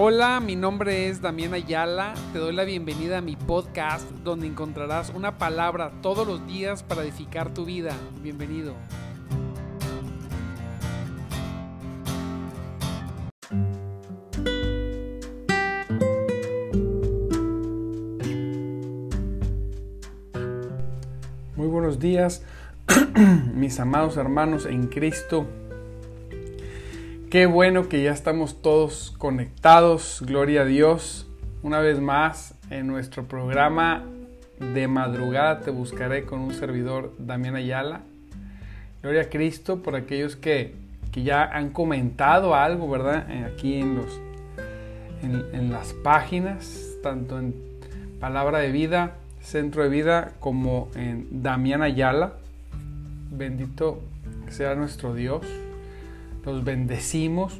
Hola, mi nombre es Damián Ayala. Te doy la bienvenida a mi podcast donde encontrarás una palabra todos los días para edificar tu vida. Bienvenido. Muy buenos días, mis amados hermanos en Cristo. Qué bueno que ya estamos todos conectados, gloria a Dios. Una vez más en nuestro programa de madrugada te buscaré con un servidor Damián Ayala. Gloria a Cristo por aquellos que, que ya han comentado algo, ¿verdad? Eh, aquí en, los, en, en las páginas, tanto en Palabra de Vida, Centro de Vida, como en Damián Ayala. Bendito sea nuestro Dios los bendecimos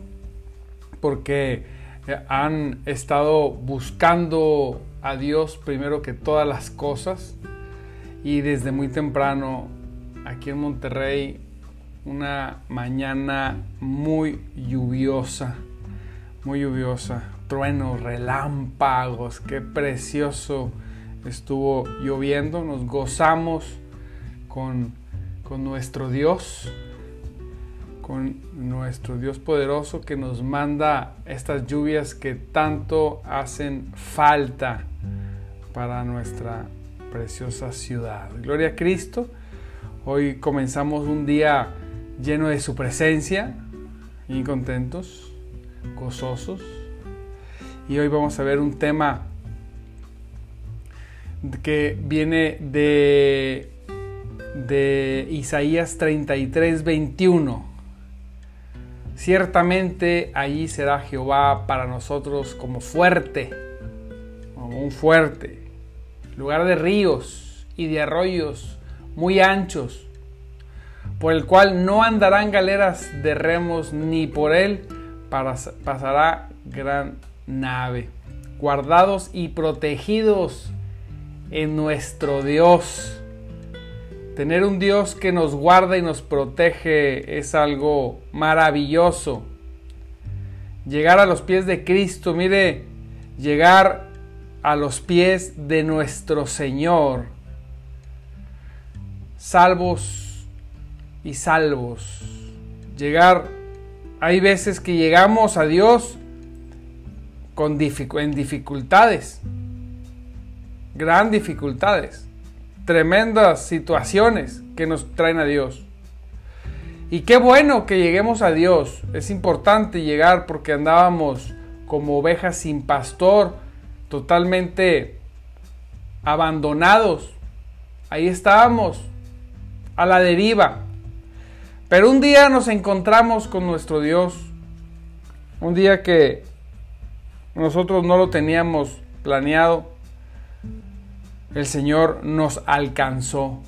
porque eh, han estado buscando a Dios primero que todas las cosas. Y desde muy temprano aquí en Monterrey una mañana muy lluviosa, muy lluviosa, truenos, relámpagos, qué precioso estuvo lloviendo, nos gozamos con, con nuestro Dios, con nuestro Dios poderoso que nos manda estas lluvias que tanto hacen falta para nuestra preciosa ciudad. Gloria a Cristo. Hoy comenzamos un día lleno de su presencia y contentos, gozosos. Y hoy vamos a ver un tema que viene de, de Isaías 33, 21 Ciertamente allí será Jehová para nosotros como fuerte, como un fuerte, lugar de ríos y de arroyos muy anchos, por el cual no andarán galeras de remos, ni por él pasará gran nave, guardados y protegidos en nuestro Dios Tener un Dios que nos guarda y nos protege es algo maravilloso. Llegar a los pies de Cristo, mire, llegar a los pies de nuestro Señor, salvos y salvos. Llegar, hay veces que llegamos a Dios con en dificultades, gran dificultades tremendas situaciones que nos traen a Dios. Y qué bueno que lleguemos a Dios. Es importante llegar porque andábamos como ovejas sin pastor, totalmente abandonados. Ahí estábamos, a la deriva. Pero un día nos encontramos con nuestro Dios. Un día que nosotros no lo teníamos planeado el Señor nos alcanzó.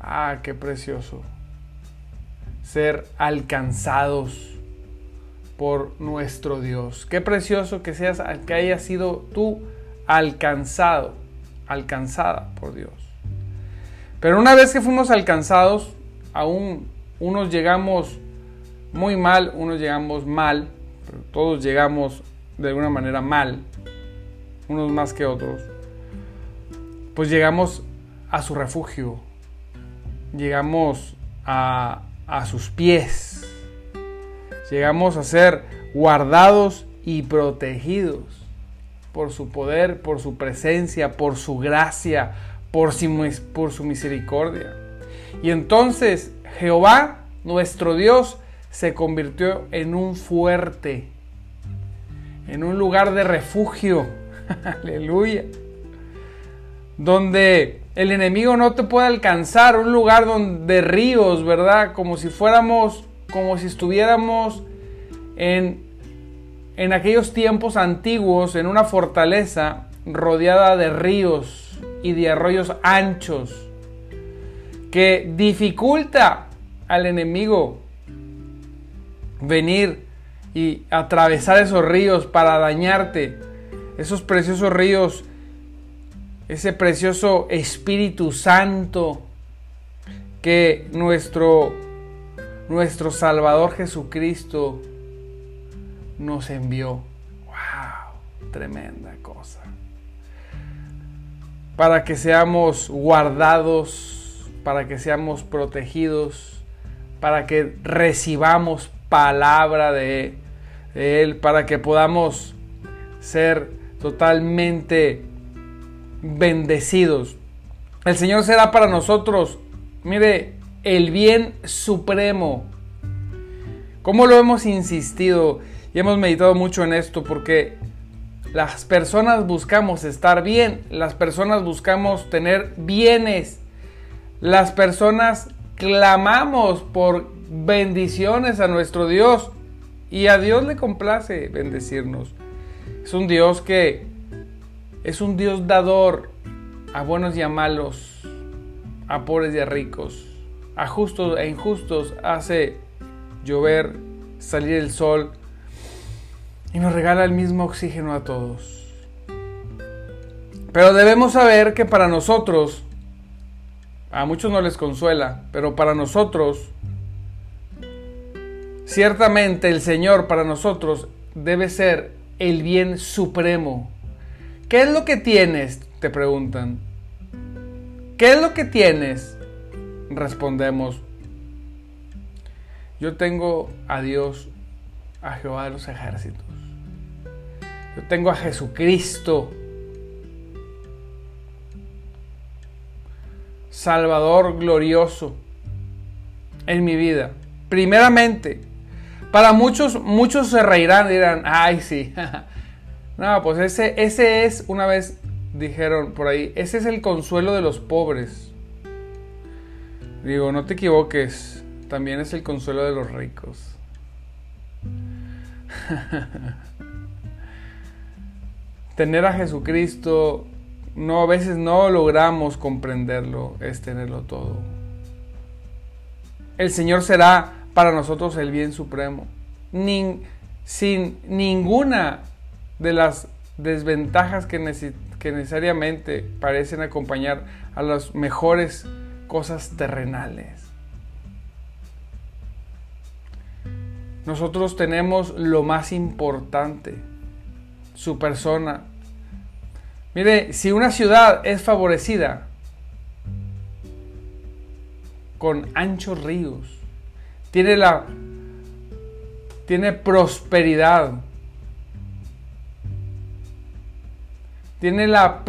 Ah, qué precioso. Ser alcanzados por nuestro Dios. Qué precioso que seas que hayas sido tú alcanzado, alcanzada por Dios. Pero una vez que fuimos alcanzados, aún unos llegamos muy mal, unos llegamos mal, pero todos llegamos de alguna manera mal, unos más que otros pues llegamos a su refugio, llegamos a, sus pies, llegamos a ser guardados y protegidos por su poder, por su presencia, por su gracia, por su, por su misericordia. Y entonces Jehová, nuestro Dios, se convirtió en un fuerte, en un lugar de refugio. Aleluya donde el enemigo no te puede alcanzar, un lugar donde ríos, ¿verdad? Como si fuéramos, como si estuviéramos en, en aquellos tiempos antiguos, en una fortaleza rodeada de ríos y de arroyos anchos, que dificulta al enemigo venir y atravesar esos ríos para dañarte, esos preciosos ríos ese precioso Espíritu Santo que nuestro, nuestro Salvador Jesucristo nos envió. ¡Wow! tremenda cosa. Para que seamos guardados, para que seamos protegidos, para que recibamos palabra de, Él, para que podamos ser totalmente bendecidos. El Señor será para nosotros, mire, el bien supremo. ¿Cómo lo hemos insistido y hemos meditado mucho en esto? Porque las personas buscamos estar bien, las personas buscamos tener bienes, las personas clamamos por bendiciones a nuestro Dios y a Dios le complace bendecirnos. Es un Dios que es un Dios dador a buenos y a malos, a pobres y a ricos, a justos e injustos, hace llover, salir el sol y nos regala el mismo oxígeno a todos. Pero debemos saber que para nosotros, a muchos no les consuela, pero para nosotros, ciertamente el Señor para nosotros debe ser el bien supremo. ¿Qué es lo que tienes? Te preguntan. ¿Qué es lo que tienes? Respondemos. Yo tengo a Dios, a Jehová de los ejércitos. Yo tengo a Jesucristo, Salvador glorioso en mi vida. Primeramente, para muchos, muchos se reirán y dirán, ay sí. no, pues ese, ese es, una vez dijeron por ahí, ese es el consuelo de los pobres. Digo, no te equivoques, también es el consuelo de los ricos. Tener a Jesucristo, no, a veces no logramos comprenderlo, es tenerlo todo. El Señor será para nosotros el bien supremo. sin ninguna de las desventajas que, que necesariamente parecen acompañar a las mejores cosas terrenales. Nosotros tenemos lo más importante, su persona. Mire, si una ciudad es favorecida con anchos ríos, tiene la tiene prosperidad. Tiene la,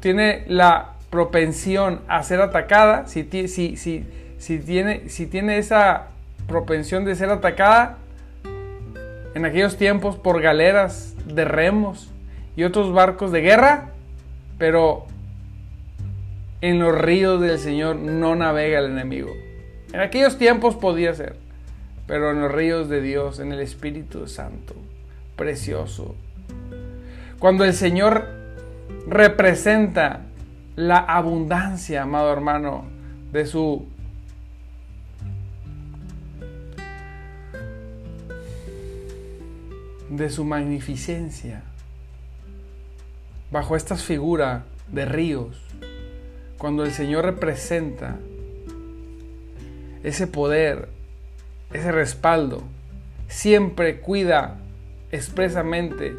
tiene la propensión a ser atacada. Si, si, si, tiene, si tiene esa propensión de ser atacada en aquellos tiempos por galeras de remos y otros barcos de guerra, pero en los ríos del Señor no navega el enemigo. En aquellos tiempos podía ser, pero en los ríos de Dios, en el Espíritu Santo, precioso. Cuando el Señor representa la abundancia, amado hermano, de su de su magnificencia. Bajo esta figura de ríos, cuando el Señor representa ese poder, ese respaldo, siempre cuida expresamente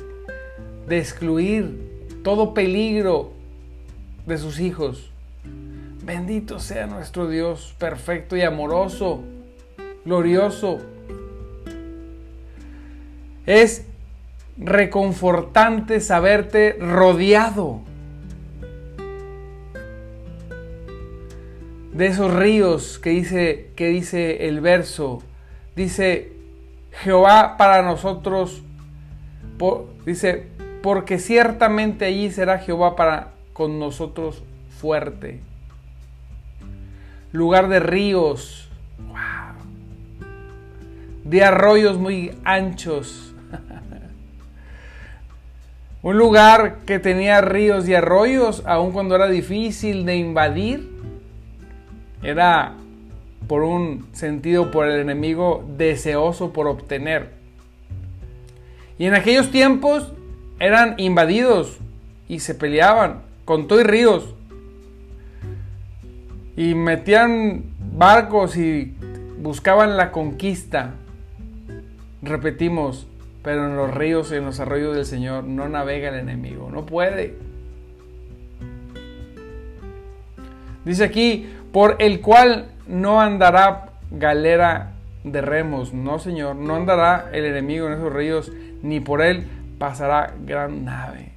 de excluir todo peligro de sus hijos. Bendito sea nuestro Dios perfecto y amoroso, glorioso. Es reconfortante saberte rodeado de esos ríos que dice, que dice el verso. Dice, Jehová para nosotros, dice, porque ciertamente allí será Jehová para con nosotros fuerte. Lugar de ríos, de arroyos muy anchos. Un lugar que tenía ríos y arroyos, aun cuando era difícil de invadir era por un sentido por el enemigo deseoso por obtener. Y en aquellos tiempos eran invadidos y se peleaban con todo y ríos. Y metían barcos y buscaban la conquista. Repetimos, pero en los ríos y en los arroyos del Señor no navega el enemigo, no puede. Dice aquí, por el cual no andará galera de remos, no Señor, no andará el enemigo en esos ríos, ni por él pasará gran nave.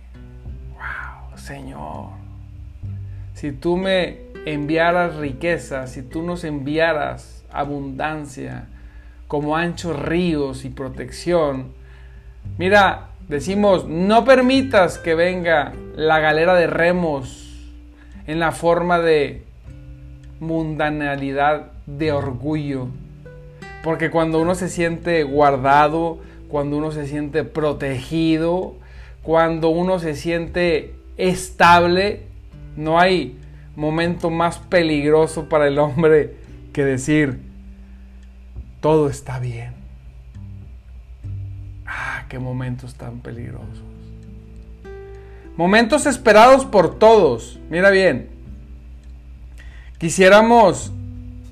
Wow, Señor. Si tú me enviaras riqueza, si tú nos enviaras abundancia, como anchos ríos y protección, Mira, decimos, no permitas que venga la galera de remos en la forma de mundanalidad, de orgullo. Porque cuando uno se siente guardado, cuando uno se siente protegido, cuando uno se siente estable, no hay momento más peligroso para el hombre que decir, todo está bien. Ah, qué momentos tan peligrosos. Momentos esperados por todos. Mira bien. Quisiéramos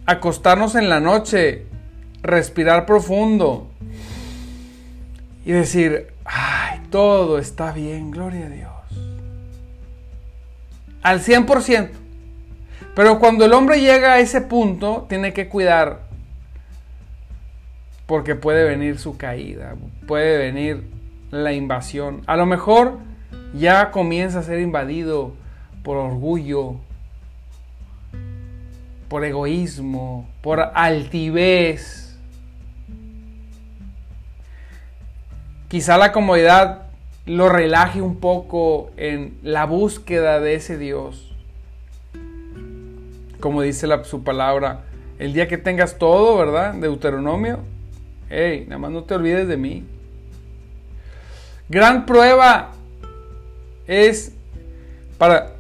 acostarnos en la noche, respirar profundo y decir, ay, todo está bien, gloria a Dios. Al 100%. Pero cuando el hombre llega a ese punto, tiene que cuidar porque puede venir su caída, puede venir la invasión. A lo mejor ya comienza a ser invadido por orgullo, por egoísmo, por altivez. Quizá la comodidad lo relaje un poco en la búsqueda de ese Dios. Como dice su palabra, el día que tengas todo, ¿verdad? Deuteronomio, Hey, nada más no te olvides de mí. Gran prueba es para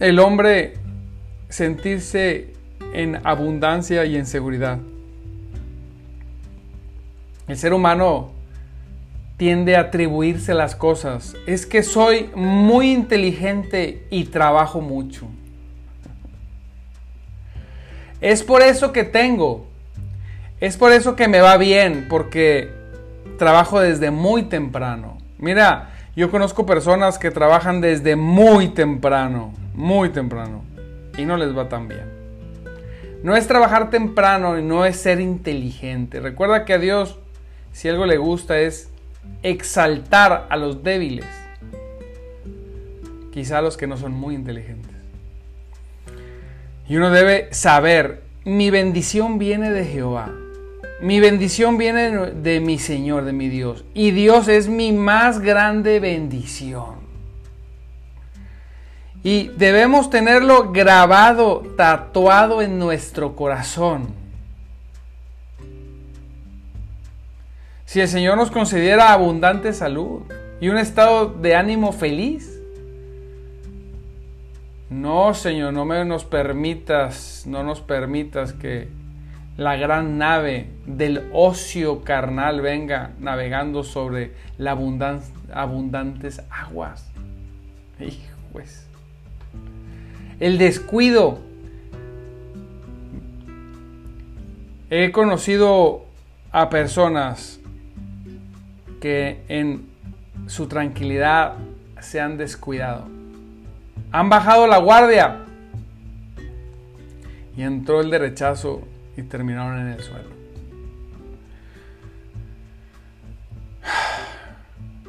el hombre sentirse en abundancia y en seguridad. El ser humano tiende a atribuirse las cosas. Es que soy muy inteligente y trabajo mucho. Es por eso que tengo. Es por eso que me va bien, porque trabajo desde muy temprano. Mira, yo conozco personas que trabajan desde muy temprano, muy temprano, y no les va tan bien. No es trabajar temprano y no es ser inteligente. Recuerda que a Dios, si algo le gusta, es exaltar a los débiles, quizá a los que no son muy inteligentes. Y uno debe saber, mi bendición viene de Jehová. Mi bendición viene de mi Señor, de mi Dios. Y Dios es mi más grande bendición. Y debemos tenerlo grabado, tatuado en nuestro corazón. Si el Señor nos concediera abundante salud y un estado de ánimo feliz, no, Señor, no me nos permitas, no nos permitas que la gran nave del ocio carnal venga navegando sobre las abundantes aguas. Hijos. El descuido. He conocido a personas que en su tranquilidad se han descuidado. Han bajado la guardia. Y entró el derechazo y terminaron en el suelo.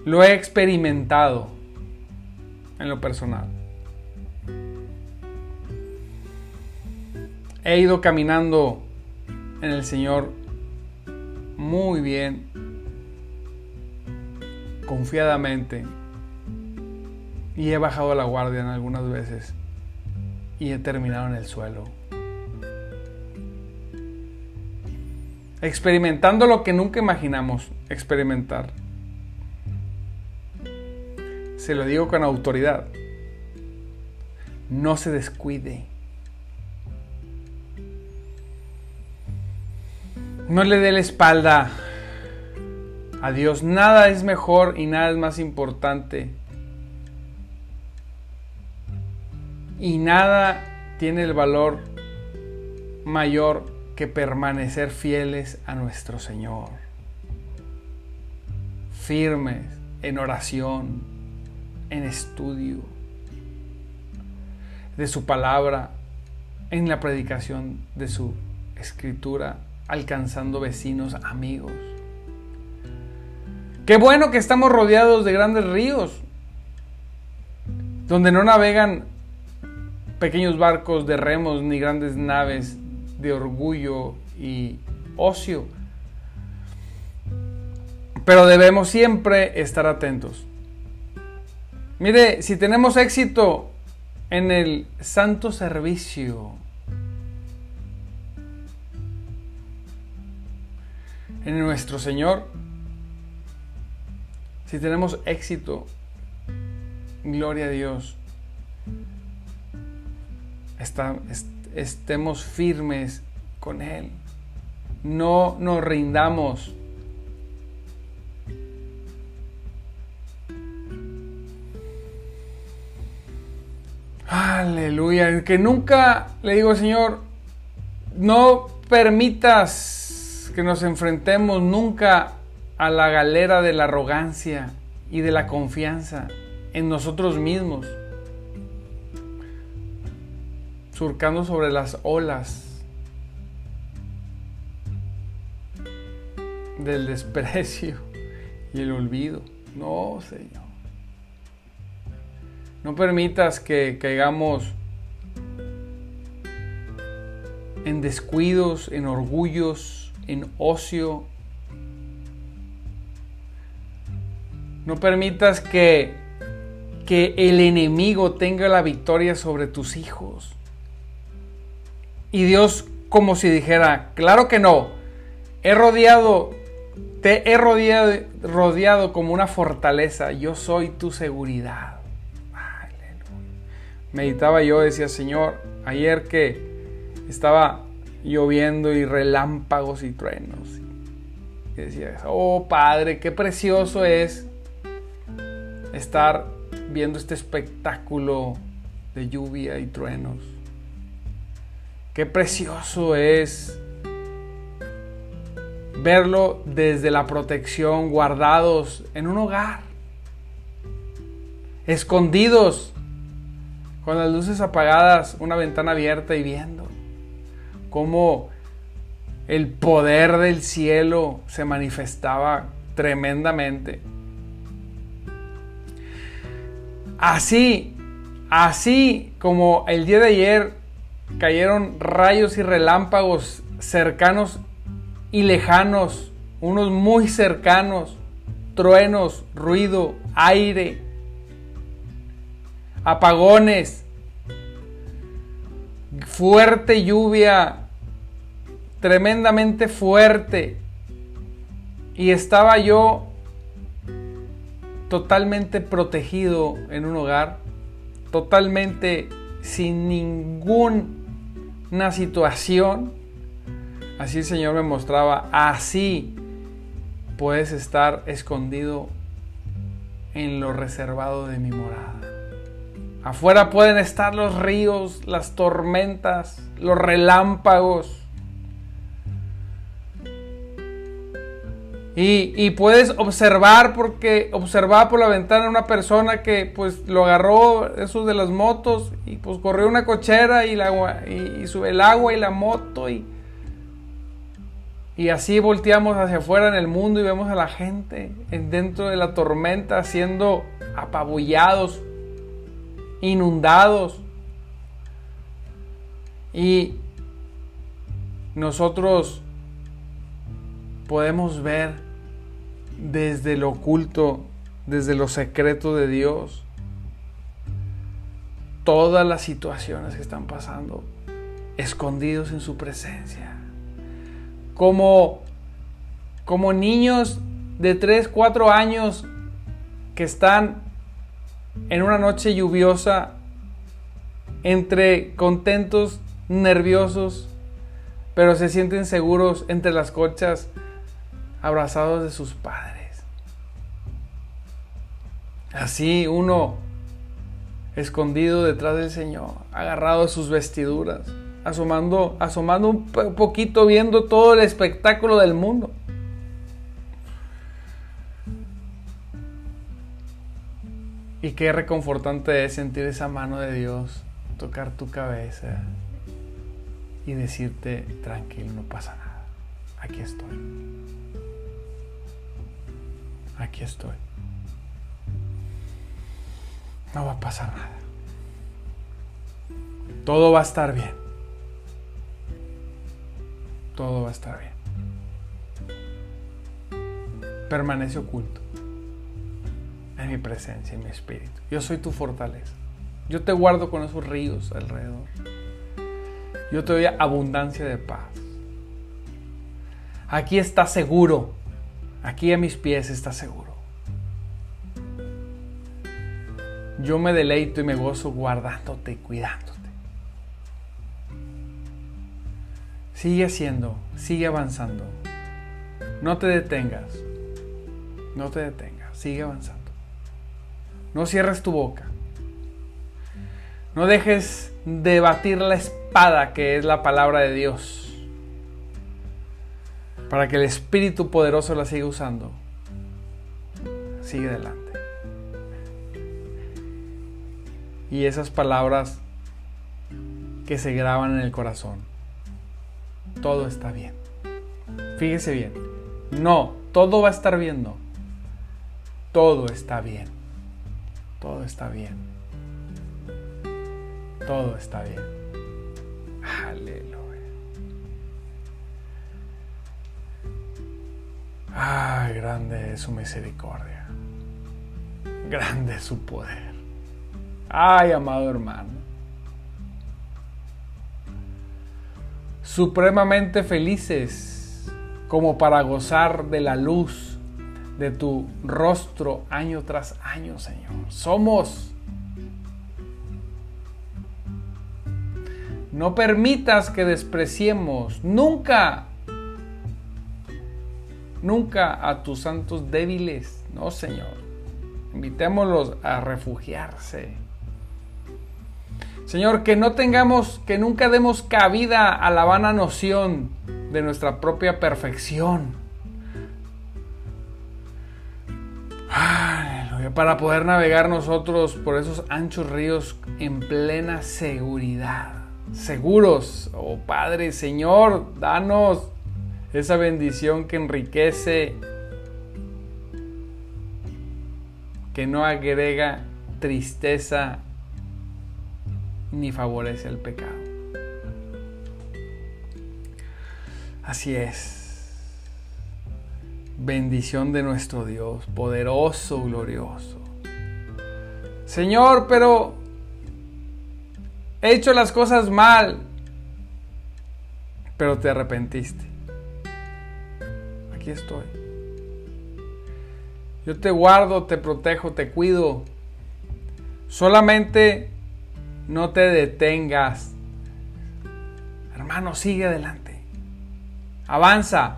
Lo he experimentado en lo personal. He ido caminando en el Señor muy bien, confiadamente, y he bajado la guardia en algunas veces y he terminado en el suelo. experimentando lo que nunca imaginamos experimentar. Se lo digo con autoridad. No se descuide. No le dé la espalda a Dios. Nada es mejor y nada es más importante. Y nada tiene el valor mayor permanecer fieles a nuestro Señor. firmes en oración, en estudio de su palabra, en la predicación de su escritura, alcanzando vecinos, amigos. Qué bueno que estamos rodeados de grandes ríos, donde no navegan pequeños barcos de remos ni grandes naves de orgullo y ocio. Pero debemos siempre estar atentos. Mire, si tenemos éxito en el santo servicio, en nuestro Señor, si tenemos éxito, gloria a Dios, estemos firmes con Él. No nos rindamos. Aleluya. Que nunca le digo, Señor, no permitas que nos enfrentemos nunca a la galera de la arrogancia y de la confianza en nosotros mismos, surcando sobre las olas del desprecio y el olvido. No, Señor. No permitas que caigamos en descuidos, en orgullos, en ocio, No permitas que, que el enemigo tenga la victoria sobre tus hijos. Y Dios como si dijera, claro que no, he rodeado, te he rodeado, rodeado como una fortaleza, yo soy tu seguridad. Meditaba yo, decía, Señor, ayer que estaba lloviendo y relámpagos y truenos. Y decía, oh Padre, qué precioso es estar viendo este espectáculo de lluvia y truenos. Qué precioso es verlo desde la protección, guardados en un hogar, escondidos, con las luces apagadas, una ventana abierta y viendo cómo el poder del cielo se manifestaba tremendamente. Así, así como el día de ayer cayeron rayos y relámpagos cercanos y lejanos, unos muy cercanos, truenos, ruido, aire, apagones, fuerte lluvia, tremendamente fuerte. Y estaba yo totalmente protegido en un hogar, totalmente sin ninguna situación. Así el Señor me mostraba, así puedes estar escondido en lo reservado de mi morada. Afuera pueden estar los ríos, las tormentas, los relámpagos, Y, puedes observar porque observaba por la ventana una persona que pues lo agarró eso de las motos y pues corrió una cochera y, la, y, sube el agua y la moto y, y así volteamos hacia afuera en el mundo y vemos a la gente dentro de la tormenta siendo apabullados, inundados. Y nosotros podemos ver desde lo oculto, desde lo secreto de Dios, todas las situaciones que están pasando, escondidos en su presencia. Como, como niños de 3, 4 años que están en una noche lluviosa, entre contentos, nerviosos, pero se sienten seguros entre las cochas abrazados de sus padres. Así uno escondido detrás del Señor, agarrado a sus vestiduras, asomando, asomando un poquito viendo todo el espectáculo del mundo. Y qué reconfortante es sentir esa mano de Dios tocar tu cabeza y decirte, tranquilo, no pasa nada. Aquí estoy. Aquí estoy. No va a pasar nada. Todo va a estar bien. Todo va a estar bien. Permanece oculto en mi presencia, en mi espíritu. Yo soy tu fortaleza. Yo te guardo con esos ríos alrededor. Yo te doy abundancia de paz. Aquí está seguro. Aquí a mis pies está seguro. Yo me deleito y me gozo guardándote y cuidándote. Sigue haciendo, sigue avanzando. No te detengas. No te detengas, sigue avanzando. No cierres tu boca. No dejes de batir la espada que es la palabra de Dios. Para que el Espíritu poderoso la siga usando. Sigue adelante. Y esas palabras que se graban en el corazón. Todo está bien. Fíjese bien. No, todo va a estar bien, no. Todo está bien. Todo está bien todo está bien. Ay, grande es su misericordia. Grande es su poder. Ay, amado hermano. Supremamente felices como para gozar de la luz de tu rostro año tras año, Señor. Somos No permitas que despreciemos nunca, nunca a tus santos débiles. No, Señor. Invitémoslos a refugiarse. Señor, que no tengamos, que nunca demos cabida a la vana noción de nuestra propia perfección. Para poder navegar nosotros por esos anchos ríos en plena seguridad seguros. Oh Padre, Señor, danos esa bendición que enriquece, que no agrega tristeza ni favorece el pecado. Así es. Bendición de nuestro Dios, poderoso, glorioso. Señor, pero He hecho las cosas mal, pero te arrepentiste. Aquí estoy. Yo te guardo, te protejo, te cuido. Solamente no te detengas. Hermano, sigue adelante. Avanza.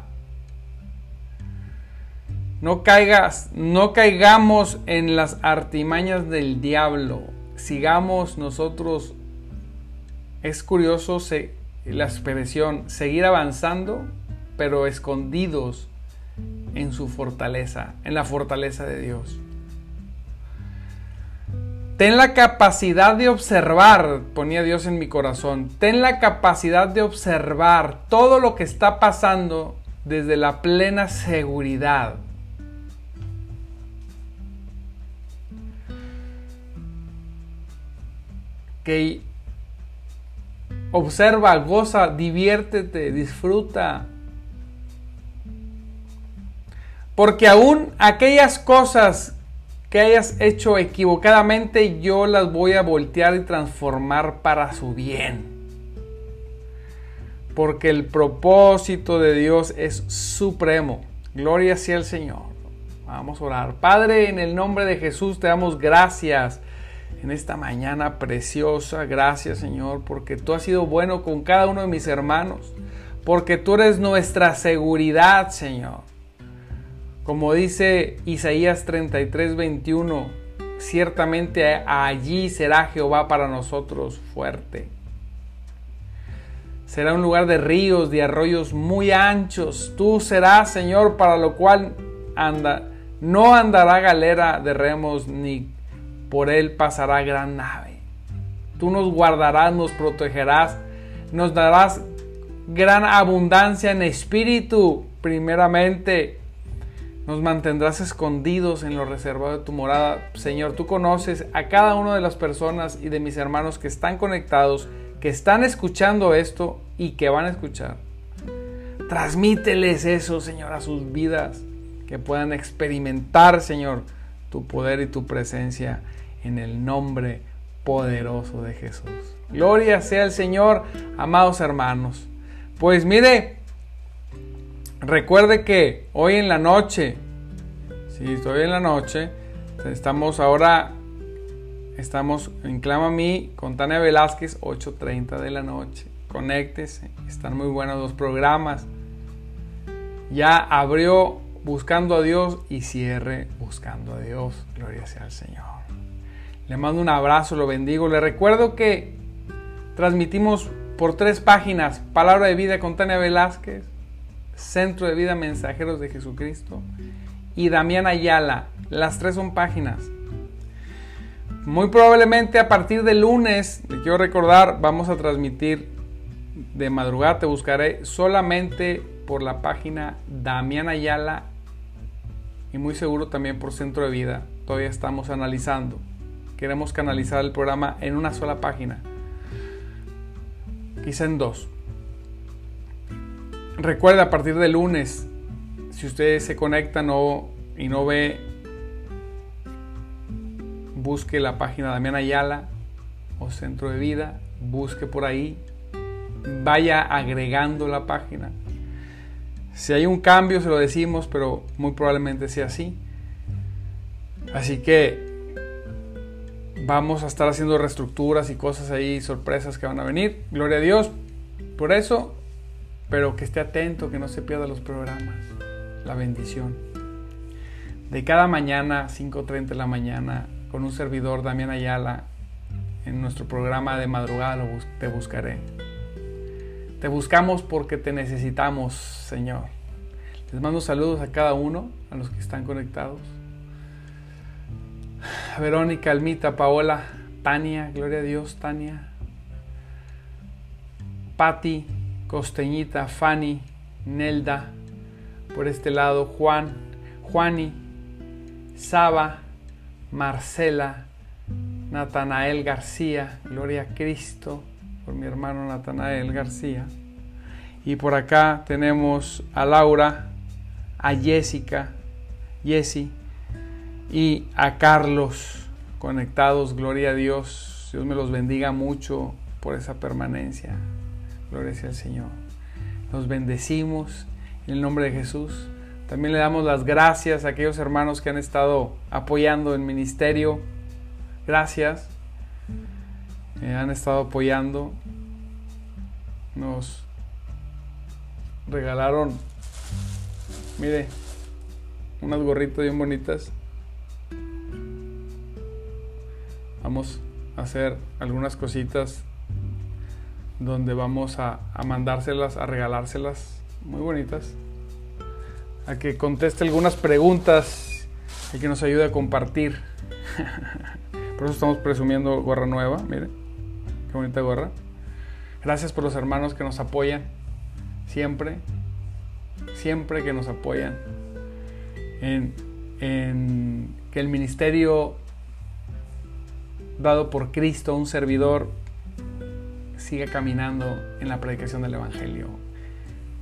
No caigas, no caigamos en las artimañas del diablo. Sigamos nosotros es curioso la expresión seguir avanzando, pero escondidos en su fortaleza, en la fortaleza de Dios. Ten la capacidad de observar, ponía Dios en mi corazón, ten la capacidad de observar todo lo que está pasando desde la plena seguridad. Que Observa, goza, diviértete, disfruta. Porque aún aquellas cosas que hayas hecho equivocadamente, yo las voy a voltear y transformar para su bien. Porque el propósito de Dios es supremo. Gloria sea el Señor. Vamos a orar. Padre, en el nombre de Jesús te damos gracias en esta mañana preciosa. Gracias Señor, porque tú has sido bueno con cada uno de mis hermanos, porque tú eres nuestra seguridad, Señor. Como dice Isaías 33, 21, ciertamente allí será Jehová para nosotros fuerte. Será un lugar de ríos, de arroyos muy anchos. Tú serás, Señor, para lo cual anda, no andará galera de remos ni por él pasará gran nave. Tú nos guardarás, nos protegerás, nos darás gran abundancia en espíritu, primeramente. Nos mantendrás escondidos en lo reservado de tu morada. Señor, tú conoces a cada una de las personas y de mis hermanos que están conectados, que están escuchando esto y que van a escuchar. Transmíteles eso, Señor, a sus vidas, que puedan experimentar, Señor, tu poder y tu presencia en el nombre poderoso de Jesús. Gloria sea el Señor, amados hermanos. Pues mire, recuerde que hoy en la noche, si estoy en la noche, estamos ahora, estamos en Clama a mí con Tania Velázquez, 8.30 de la noche. Conéctese, están muy buenos los programas. Ya abrió buscando a Dios y cierre buscando a Dios. Gloria sea al Señor. Le mando un abrazo, lo bendigo. Le recuerdo que transmitimos por tres páginas Palabra de Vida con Tania Velázquez, Centro de Vida Mensajeros de Jesucristo y Damián Ayala. Las tres son páginas. Muy probablemente a partir de lunes, le quiero recordar, vamos a transmitir de madrugada, te buscaré solamente por la página Damián Ayala y muy seguro también por Centro de Vida. Todavía estamos analizando. Queremos canalizar el programa en una sola página. Quizá en dos. Recuerda a partir de lunes, si ustedes se conectan y no ve, busque la página Damián Ayala o Centro de Vida, busque por ahí, vaya agregando la página si hay un cambio, se lo decimos, pero muy probablemente sea así. Así que vamos a estar haciendo reestructuras y cosas ahí, sorpresas que van a venir. Gloria a Dios por eso, pero que esté atento, que no se pierda los programas. La bendición. De cada mañana, 5.30 de la mañana, con un servidor, Damián Ayala, en nuestro programa de madrugada, te buscaré. Te buscamos porque te necesitamos, Señor. Les mando saludos a cada uno, a los que están conectados. Verónica, Almita, Paola, Tania, gloria a Dios, Tania. Patti, Costeñita, Fanny, Nelda, por este lado, Juan, Juani, Saba, Marcela, Natanael García, gloria a Cristo, por mi hermano Natanael García. Y por acá tenemos a Laura, a Jessica, Jessie y a Carlos conectados. Gloria a Dios. Dios me los bendiga mucho por esa permanencia. Gloria al Señor. Los bendecimos en el nombre de Jesús. También le damos las gracias a aquellos hermanos que han estado apoyando el ministerio. Gracias han estado apoyando. Nos regalaron, mire, unas gorritas bien bonitas. Vamos a hacer algunas cositas donde vamos a, mandárselas, a regalárselas muy bonitas. A que conteste algunas preguntas y que nos ayude a compartir. Por eso estamos presumiendo gorra nueva, mire bonita gorra. Gracias por los hermanos que nos apoyan. Siempre. Siempre que nos apoyan. En, en que el ministerio dado por Cristo, un servidor, siga caminando en la predicación del Evangelio.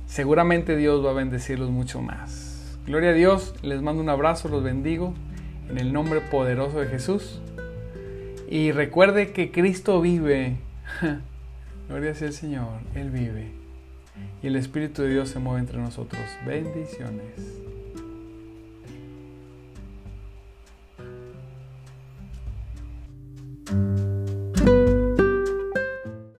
Seguramente Dios va a bendecirlos mucho más. Gloria a Dios, les mando un abrazo, los bendigo en el nombre poderoso de Jesús. Y recuerde que Cristo vive. Gloria sea el Señor, Él vive. Y el Espíritu de Dios se mueve entre nosotros. Bendiciones.